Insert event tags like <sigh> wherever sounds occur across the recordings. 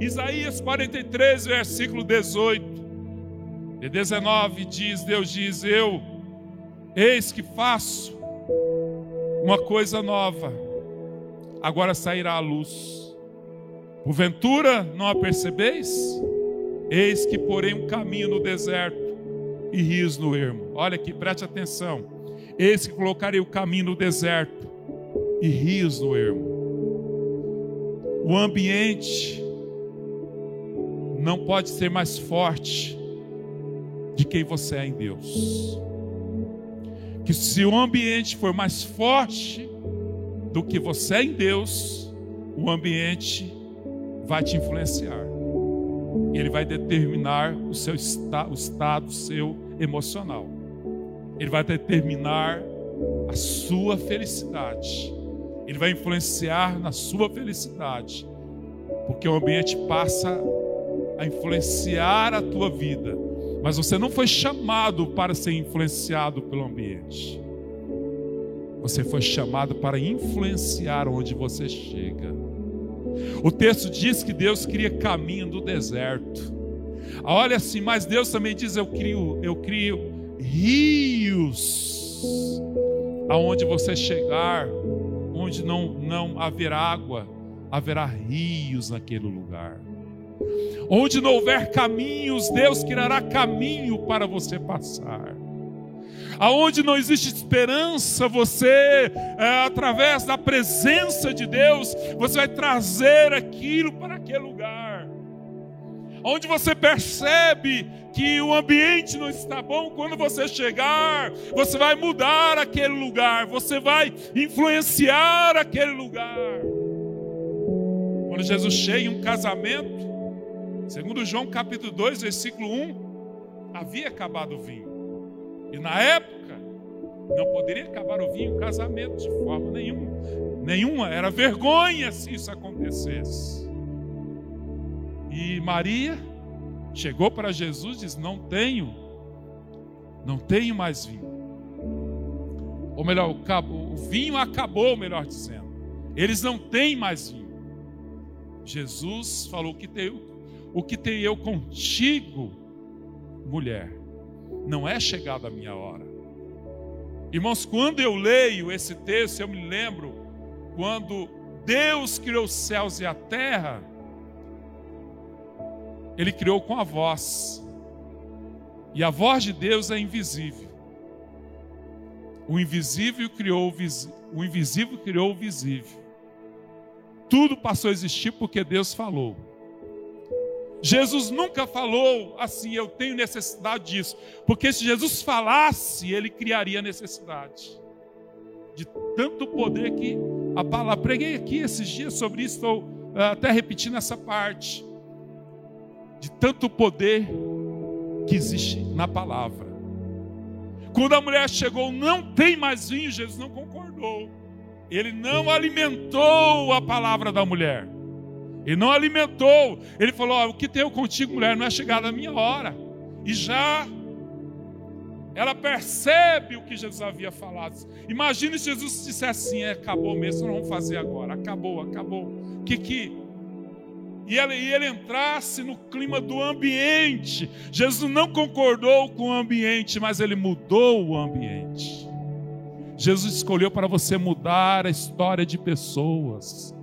Isaías 43, versículo 18 e 19 diz: Deus diz: Eu, eis que faço uma coisa nova, agora sairá a luz. Porventura não a percebeis? Eis que porém um caminho no deserto e rios no ermo. Olha aqui, preste atenção. Eis que colocarei o caminho no deserto e rios no ermo. O ambiente não pode ser mais forte de quem você é em Deus. Que se o ambiente for mais forte do que você é em Deus, o ambiente vai te influenciar. Ele vai determinar o seu esta, o estado seu emocional. Ele vai determinar a sua felicidade. Ele vai influenciar na sua felicidade. Porque o ambiente passa a influenciar a tua vida. Mas você não foi chamado para ser influenciado pelo ambiente. Você foi chamado para influenciar onde você chega. O texto diz que Deus cria caminho do deserto. Olha assim, mas Deus também diz: Eu crio, eu crio rios aonde você chegar, onde não, não haverá água, haverá rios naquele lugar. Onde não houver caminhos, Deus criará caminho para você passar. Aonde não existe esperança, você, é, através da presença de Deus, você vai trazer aquilo para aquele lugar. Onde você percebe que o ambiente não está bom, quando você chegar, você vai mudar aquele lugar, você vai influenciar aquele lugar. Quando Jesus chega em um casamento, Segundo João capítulo 2, versículo 1, havia acabado o vinho. E na época, não poderia acabar o vinho em casamento de forma nenhuma. Nenhuma, era vergonha se isso acontecesse. E Maria chegou para Jesus e disse: Não tenho, não tenho mais vinho. Ou melhor, o, o vinho acabou, melhor dizendo. Eles não têm mais vinho. Jesus falou que tem, o que tenho eu contigo, mulher, não é chegada a minha hora. Irmãos, quando eu leio esse texto, eu me lembro quando Deus criou os céus e a terra, Ele criou com a voz, e a voz de Deus é invisível. O invisível criou o, o invisível criou o visível. Tudo passou a existir porque Deus falou. Jesus nunca falou assim, eu tenho necessidade disso, porque se Jesus falasse, ele criaria necessidade. De tanto poder que a palavra, preguei aqui esses dias sobre isso, estou eh, até repetindo essa parte. De tanto poder que existe na palavra. Quando a mulher chegou, não tem mais vinho, Jesus não concordou. Ele não alimentou a palavra da mulher. E não alimentou. Ele falou: O que tenho contigo, mulher, não é chegada a minha hora. E já ela percebe o que Jesus havia falado. Imagine se Jesus dissesse assim: é, acabou mesmo, não vamos fazer agora. Acabou, acabou. Que que. E ele, e ele entrasse no clima do ambiente. Jesus não concordou com o ambiente, mas ele mudou o ambiente. Jesus escolheu para você mudar a história de pessoas.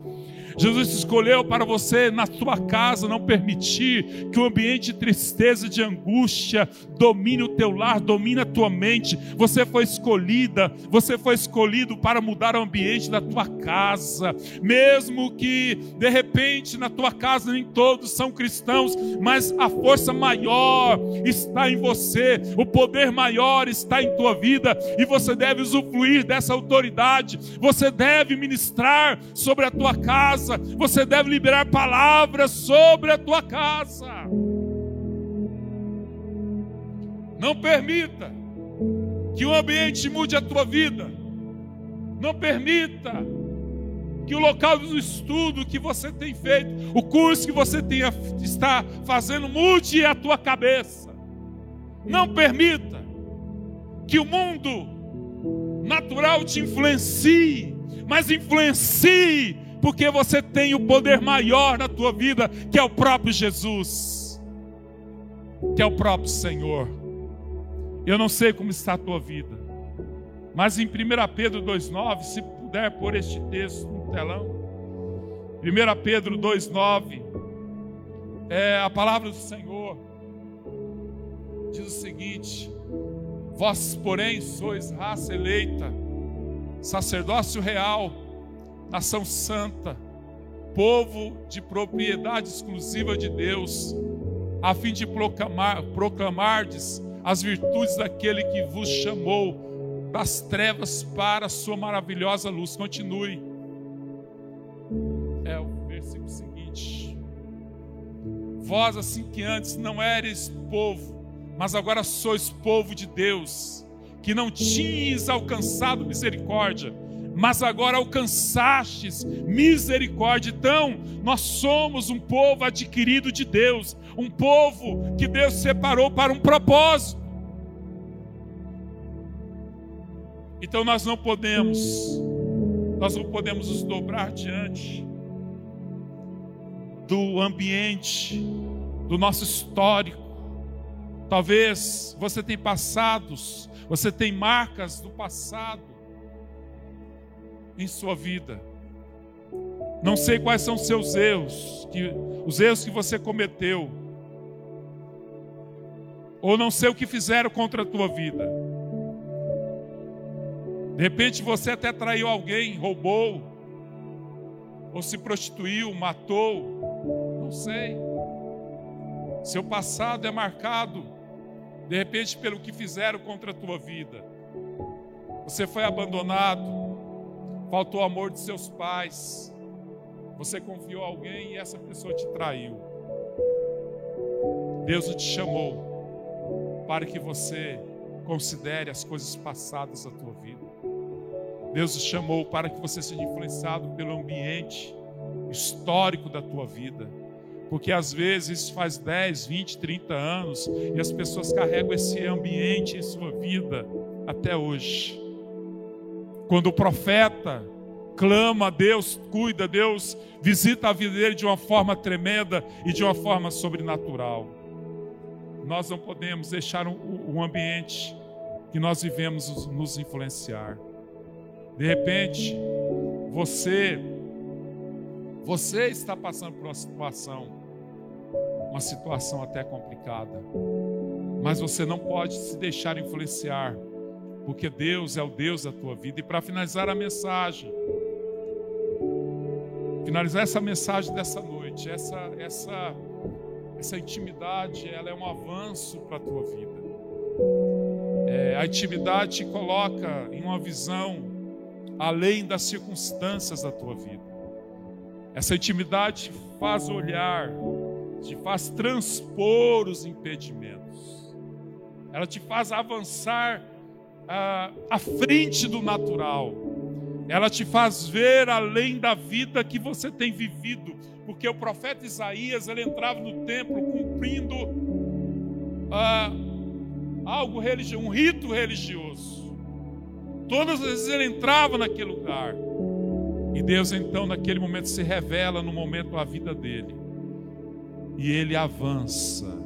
Jesus escolheu para você, na sua casa, não permitir que o ambiente de tristeza, de angústia, domine o teu lar, domine a tua mente. Você foi escolhida, você foi escolhido para mudar o ambiente da tua casa. Mesmo que, de repente, na tua casa nem todos são cristãos, mas a força maior está em você, o poder maior está em tua vida, e você deve usufruir dessa autoridade. Você deve ministrar sobre a tua casa casa, você deve liberar palavras sobre a tua casa. Não permita que o ambiente mude a tua vida. Não permita que o local do estudo que você tem feito, o curso que você tenha, está fazendo, mude a tua cabeça. Não permita que o mundo natural te influencie, mas influencie porque você tem o poder maior na tua vida, que é o próprio Jesus, que é o próprio Senhor. Eu não sei como está a tua vida, mas em 1 Pedro 2,9, se puder pôr este texto no telão, 1 Pedro 2,9, é a palavra do Senhor, diz o seguinte: Vós, porém, sois raça eleita, sacerdócio real, nação santa, povo de propriedade exclusiva de Deus, a fim de proclamar, proclamardes as virtudes daquele que vos chamou das trevas para a sua maravilhosa luz. Continue. É o versículo seguinte. Vós, assim que antes não eres povo, mas agora sois povo de Deus, que não tinhas alcançado misericórdia, mas agora alcançastes misericórdia. Então, nós somos um povo adquirido de Deus, um povo que Deus separou para um propósito. Então nós não podemos, nós não podemos nos dobrar diante do ambiente, do nosso histórico. Talvez você tenha passados, você tem marcas do passado em sua vida. Não sei quais são seus erros, que, os erros que você cometeu. Ou não sei o que fizeram contra a tua vida. De repente você até traiu alguém, roubou, ou se prostituiu, matou. Não sei. Seu passado é marcado, de repente, pelo que fizeram contra a tua vida. Você foi abandonado, faltou amor de seus pais, você confiou alguém e essa pessoa te traiu. Deus te chamou para que você considere as coisas passadas da tua vida. Deus te chamou para que você seja influenciado pelo ambiente histórico da tua vida. Porque às vezes faz 10, 20, 30 anos e as pessoas carregam esse ambiente em sua vida até hoje. Quando o profeta clama, Deus cuida, Deus visita a vida dele de uma forma tremenda e de uma forma sobrenatural. Nós não podemos deixar o ambiente que nós vivemos nos influenciar. De repente, você você está passando por uma situação uma situação até complicada. Mas você não pode se deixar influenciar porque Deus é o Deus da tua vida. E para finalizar a mensagem, finalizar essa mensagem dessa noite, essa essa essa intimidade, ela é um avanço para a tua vida. É, a intimidade te coloca em uma visão além das circunstâncias da tua vida. Essa intimidade te faz olhar, te faz transpor os impedimentos. Ela te faz avançar à frente do natural. Ela te faz ver além da vida que você tem vivido, porque o profeta Isaías ele entrava no templo cumprindo ah, algo religioso, um rito religioso. Todas as vezes ele entrava naquele lugar. E Deus então naquele momento se revela no momento da vida dele. E ele avança.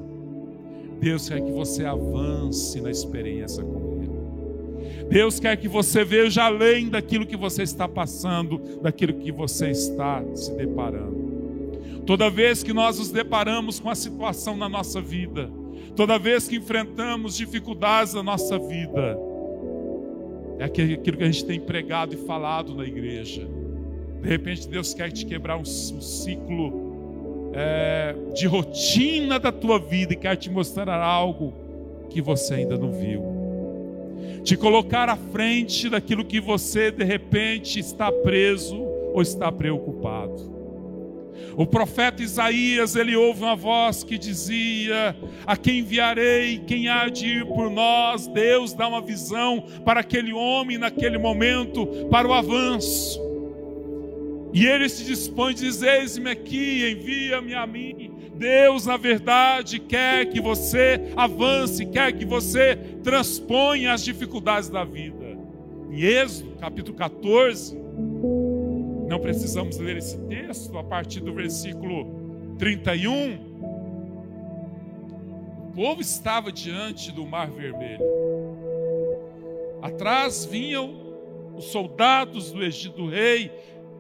Deus quer que você avance na experiência com Deus quer que você veja além daquilo que você está passando, daquilo que você está se deparando. Toda vez que nós nos deparamos com a situação na nossa vida, toda vez que enfrentamos dificuldades na nossa vida, é aquilo que a gente tem pregado e falado na igreja. De repente, Deus quer te quebrar um, um ciclo é, de rotina da tua vida e quer te mostrar algo que você ainda não viu te colocar à frente daquilo que você de repente está preso ou está preocupado. O profeta Isaías, ele ouve uma voz que dizia: A quem enviarei, quem há de ir por nós? Deus dá uma visão para aquele homem naquele momento, para o avanço. E ele se dispõe e diz: Eis-me aqui, envia-me a mim. Deus, na verdade, quer que você avance, quer que você transponha as dificuldades da vida. Em Êxodo, capítulo 14, Não precisamos ler esse texto a partir do versículo 31. O povo estava diante do Mar Vermelho. Atrás vinham os soldados do Egito do rei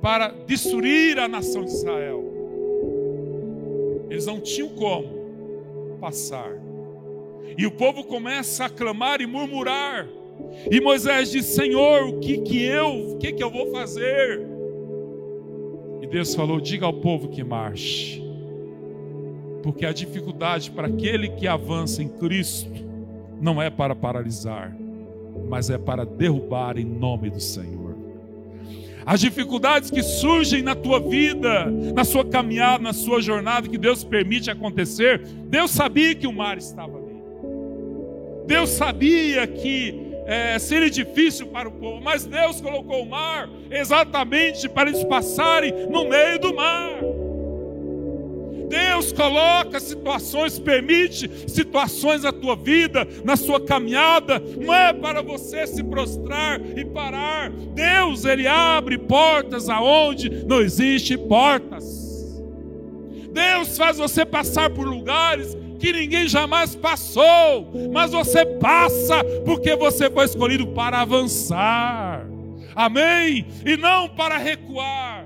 para destruir a nação de Israel. Eles não tinham como passar. E o povo começa a clamar e murmurar. E Moisés diz: Senhor, o que que eu, o que que eu vou fazer? E Deus falou: Diga ao povo que marche. Porque a dificuldade para aquele que avança em Cristo não é para paralisar, mas é para derrubar em nome do Senhor. As dificuldades que surgem na tua vida, na sua caminhada, na sua jornada, que Deus permite acontecer, Deus sabia que o mar estava ali. Deus sabia que é, seria difícil para o povo, mas Deus colocou o mar exatamente para eles passarem no meio do mar. Deus coloca situações, permite situações na tua vida, na sua caminhada, não é para você se prostrar e parar. Deus, Ele abre portas aonde não existe portas. Deus faz você passar por lugares que ninguém jamais passou, mas você passa porque você foi escolhido para avançar. Amém? E não para recuar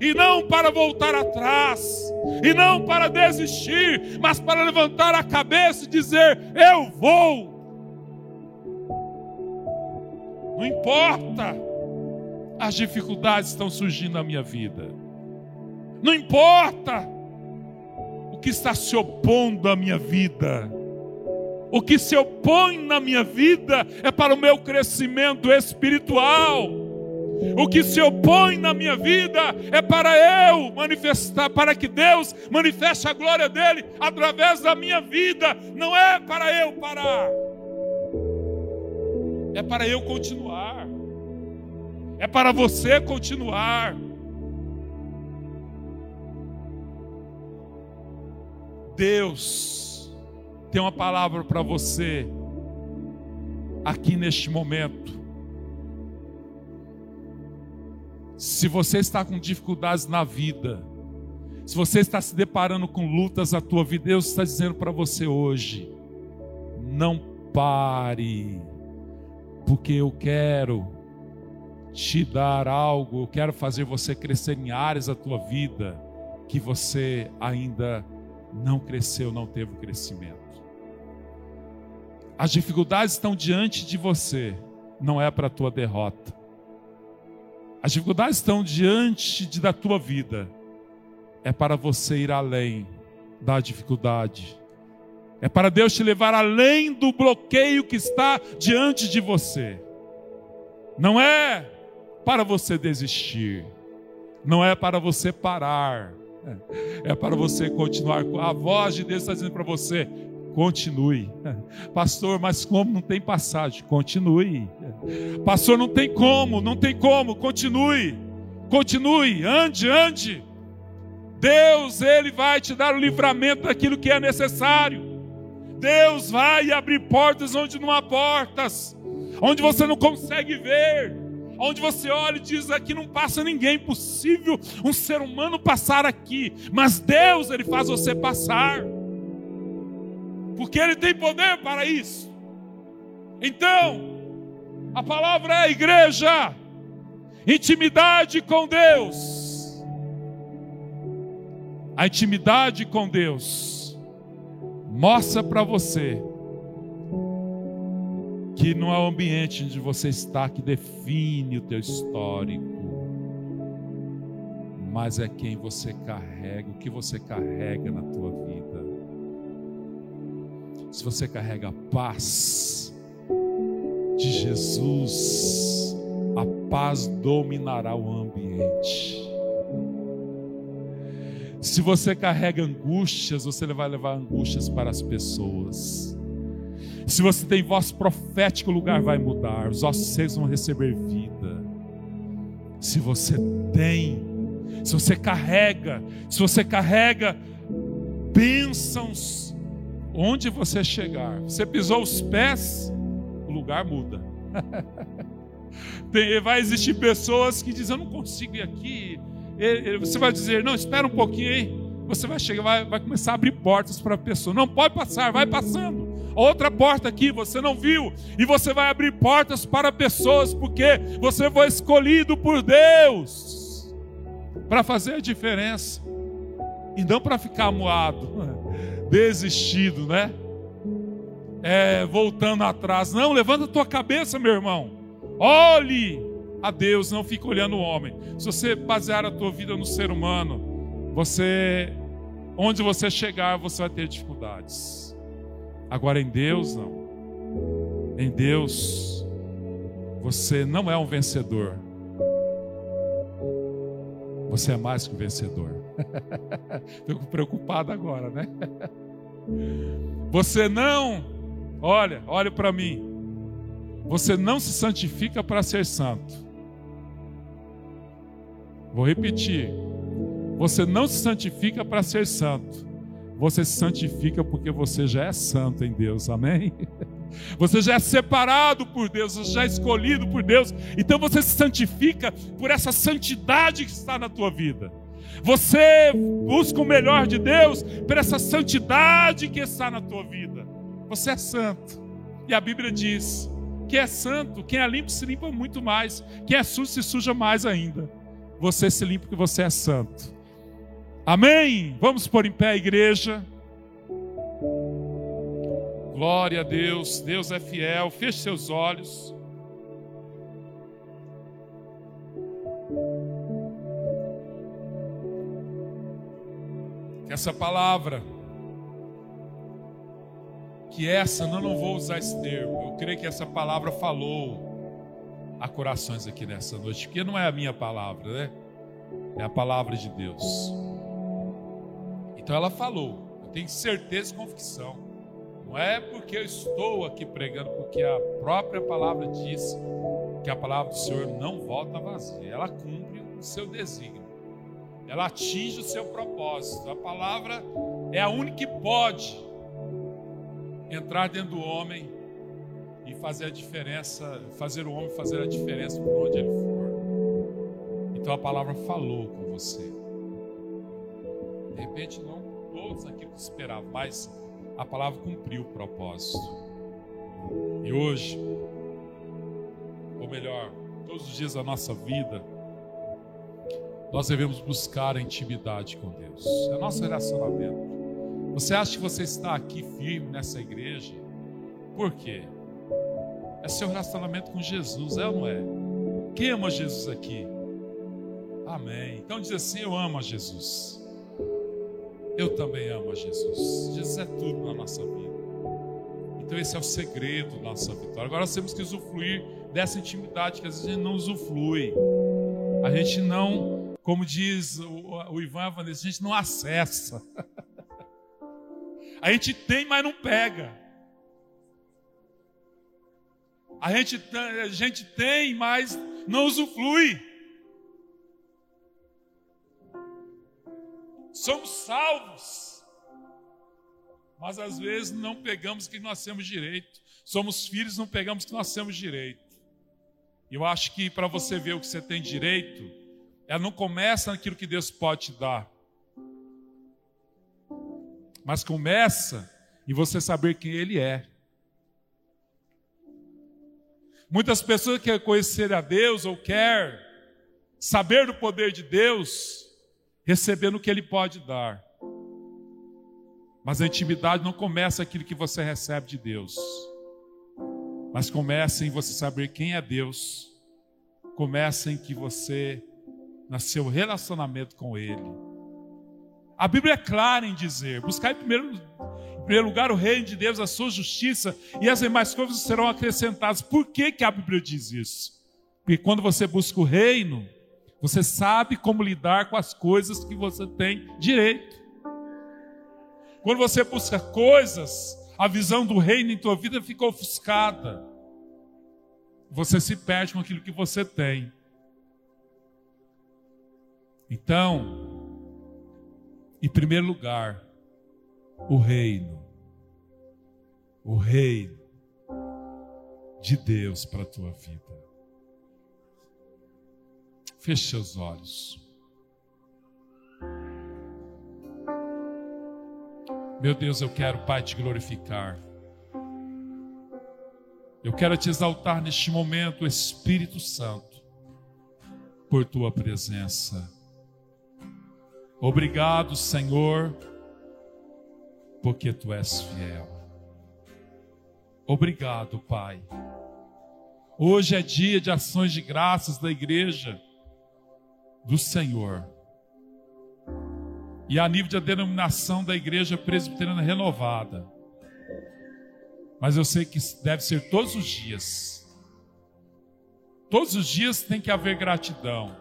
e não para voltar atrás, e não para desistir, mas para levantar a cabeça e dizer: Eu vou. Não importa, as dificuldades estão surgindo na minha vida, não importa o que está se opondo à minha vida. O que se opõe na minha vida é para o meu crescimento espiritual. O que se opõe na minha vida é para eu manifestar, para que Deus manifeste a glória dele através da minha vida, não é para eu parar. É para eu continuar. É para você continuar. Deus tem uma palavra para você aqui neste momento. Se você está com dificuldades na vida, se você está se deparando com lutas na tua vida, Deus está dizendo para você hoje: não pare, porque eu quero te dar algo, eu quero fazer você crescer em áreas da tua vida que você ainda não cresceu, não teve crescimento. As dificuldades estão diante de você, não é para a tua derrota. As dificuldades estão diante de, da tua vida. É para você ir além da dificuldade. É para Deus te levar além do bloqueio que está diante de você. Não é para você desistir. Não é para você parar. É para você continuar. A voz de Deus está dizendo para você: Continue. Pastor, mas como não tem passagem? Continue. Pastor, não tem como, não tem como. Continue. Continue, ande, ande. Deus, Ele vai te dar o livramento daquilo que é necessário. Deus vai abrir portas onde não há portas, onde você não consegue ver, onde você olha e diz: aqui não passa ninguém, impossível um ser humano passar aqui, mas Deus, Ele faz você passar porque Ele tem poder para isso. Então, a palavra é igreja, intimidade com Deus. A intimidade com Deus mostra para você que não é o ambiente onde você está que define o teu histórico, mas é quem você carrega, o que você carrega na tua vida se você carrega a paz de Jesus, a paz dominará o ambiente. Se você carrega angústias, você vai levar angústias para as pessoas. Se você tem voz profética, o lugar vai mudar, os ossos vão receber vida. Se você tem, se você carrega, se você carrega bênçãos Onde você chegar, você pisou os pés, o lugar muda. <laughs> Tem, vai existir pessoas que dizem: Eu não consigo ir aqui. Você vai dizer: Não, espera um pouquinho aí. Você vai chegar, vai, vai começar a abrir portas para a pessoa. Não pode passar, vai passando. Outra porta aqui, você não viu. E você vai abrir portas para pessoas, porque você foi escolhido por Deus para fazer a diferença. E não para ficar moado, <laughs> desistido, né? É, voltando atrás. Não, levanta a tua cabeça, meu irmão. Olhe a Deus, não fique olhando o homem. Se você basear a tua vida no ser humano, você, onde você chegar, você vai ter dificuldades. Agora em Deus, não. Em Deus, você não é um vencedor. Você é mais que um vencedor. <laughs> Fico preocupado agora, né? <laughs> Você não, olha, olha para mim. Você não se santifica para ser santo. Vou repetir. Você não se santifica para ser santo. Você se santifica porque você já é santo em Deus. Amém? <laughs> Você já é separado por Deus, você já é escolhido por Deus. Então você se santifica por essa santidade que está na tua vida. Você busca o melhor de Deus por essa santidade que está na tua vida. Você é santo. E a Bíblia diz: que é santo, quem é limpo se limpa muito mais, quem é sujo se suja mais ainda. Você se limpa porque você é santo. Amém? Vamos pôr em pé a igreja. Glória a Deus, Deus é fiel. Feche seus olhos. Que essa palavra, que essa, eu não vou usar esse termo, eu creio que essa palavra falou a corações aqui nessa noite, porque não é a minha palavra, né? É a palavra de Deus. Então ela falou, eu tenho certeza e convicção não é porque eu estou aqui pregando, porque a própria palavra diz que a palavra do Senhor não volta vazia, ela cumpre o seu desígnio, ela atinge o seu propósito. A palavra é a única que pode entrar dentro do homem e fazer a diferença, fazer o homem fazer a diferença por onde ele for. Então a palavra falou com você. De repente não todos aquilo que esperavam, mas a palavra cumpriu o propósito. E hoje, ou melhor, todos os dias da nossa vida, nós devemos buscar a intimidade com Deus. É nosso relacionamento. Você acha que você está aqui firme nessa igreja? Por quê? É seu relacionamento com Jesus, é ou não é? Quem ama Jesus aqui? Amém. Então diz assim: Eu amo a Jesus. Eu também amo a Jesus. Jesus é tudo na nossa vida. Então esse é o segredo da nossa vitória. Agora nós temos que usufruir dessa intimidade que às vezes a gente não usufrui. A gente não, como diz o, o Ivan Vanessa, a gente não acessa. A gente tem, mas não pega. A gente, a gente tem, mas não usufrui. Somos salvos. Mas às vezes não pegamos o que nós temos direito. Somos filhos, não pegamos o que nós temos direito. Eu acho que para você ver o que você tem direito, ela não começa naquilo que Deus pode te dar. Mas começa em você saber quem Ele é. Muitas pessoas querem conhecer a Deus ou quer saber do poder de Deus, recebendo o que Ele pode dar. Mas a intimidade não começa aquilo que você recebe de Deus, mas começa em você saber quem é Deus, começa em que você, no seu relacionamento com Ele. A Bíblia é clara em dizer: buscar em primeiro, em primeiro lugar o reino de Deus, a sua justiça, e as demais coisas serão acrescentadas. Por que, que a Bíblia diz isso? Porque quando você busca o reino, você sabe como lidar com as coisas que você tem direito. Quando você busca coisas, a visão do reino em tua vida fica ofuscada. Você se perde com aquilo que você tem. Então, em primeiro lugar, o reino. O reino de Deus para a tua vida. Feche seus olhos. Meu Deus, eu quero, Pai, te glorificar. Eu quero te exaltar neste momento, Espírito Santo, por tua presença. Obrigado, Senhor, porque tu és fiel. Obrigado, Pai. Hoje é dia de ações de graças da igreja do Senhor. E a nível de denominação da igreja presbiteriana renovada. Mas eu sei que deve ser todos os dias. Todos os dias tem que haver gratidão,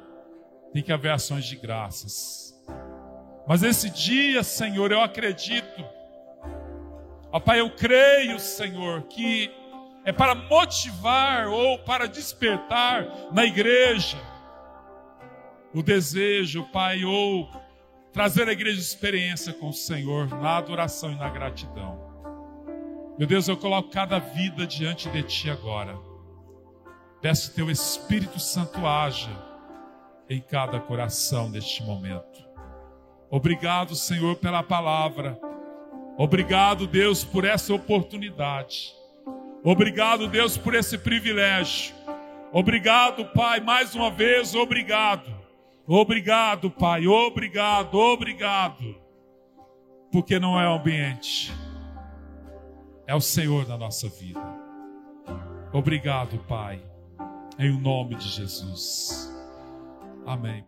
tem que haver ações de graças. Mas esse dia, Senhor, eu acredito, ó Pai, eu creio, Senhor, que é para motivar ou para despertar na igreja o desejo, Pai, ou trazer a igreja experiência com o Senhor na adoração e na gratidão. Meu Deus, eu coloco cada vida diante de Ti agora. Peço Teu Espírito Santo haja em cada coração neste momento. Obrigado, Senhor, pela palavra. Obrigado, Deus, por essa oportunidade. Obrigado, Deus, por esse privilégio. Obrigado, Pai, mais uma vez, obrigado. Obrigado, Pai, obrigado, obrigado. Porque não é o ambiente é o Senhor da nossa vida. Obrigado, Pai, em nome de Jesus. Amém.